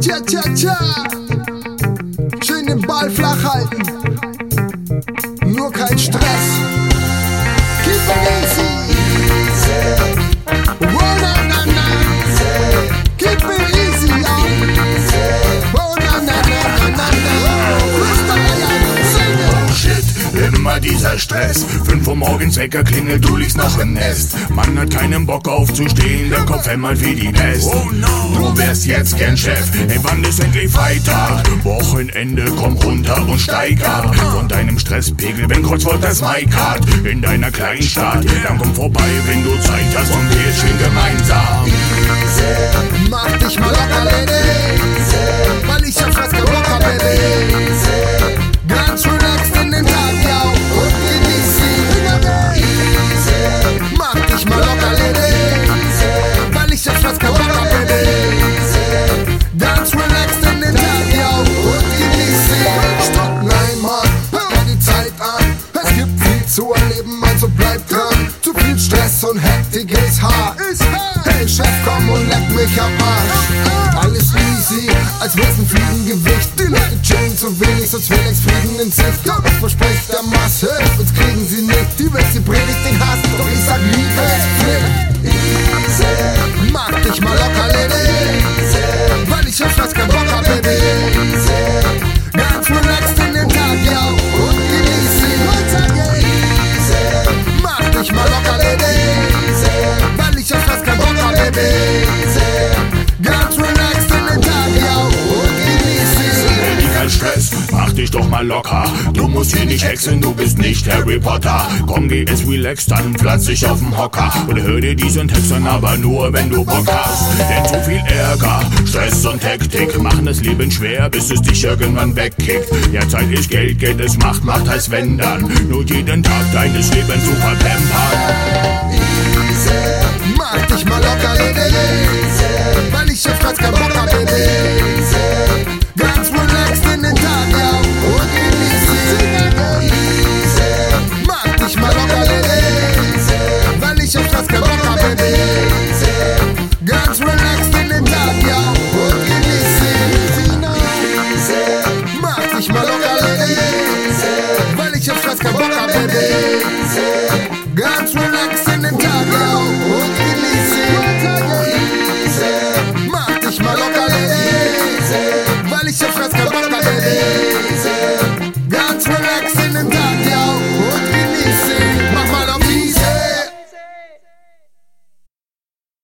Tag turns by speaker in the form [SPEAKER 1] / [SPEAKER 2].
[SPEAKER 1] Cha cha
[SPEAKER 2] cha. Immer dieser Stress. 5 Uhr morgens Wecker klingelt, du liegst noch im Nest. Man hat keinen Bock aufzustehen, der Kopf hämmert wie die Pest. Oh no. Du wärst jetzt gern Chef, ey, wann ist endlich Freitag? Wochenende, komm runter und steig ab. Von deinem Stresspegel, wenn Kreuzwort das Mike hat. In deiner kleinen Stadt, dann komm vorbei, wenn du Zeit hast und wir chillen gemeinsam.
[SPEAKER 1] Und Hektik ist hart. Hey Chef, komm und leck mich am Arsch. Alles easy, als wär's ein Fliegengewicht. Die Leute chillen zu wenig, sonst will ich's Frieden in Sicht. Doch ich verspreche der Masse, uns kriegen sie nicht. locker.
[SPEAKER 2] Du musst hier nicht hexen, du bist nicht Harry Potter. Komm, geh es relax, dann platz dich auf'm Hocker. Und hör dir diesen Text an, aber nur wenn du Bock hast. Denn zu viel Ärger, Stress und Hektik machen das Leben schwer, bis es dich irgendwann wegkickt. Ja, Zeit ist Geld, Geld ist Macht, Macht heißt wenn dann. Nur jeden Tag deines Lebens zu verpampern. Mach dich mal locker.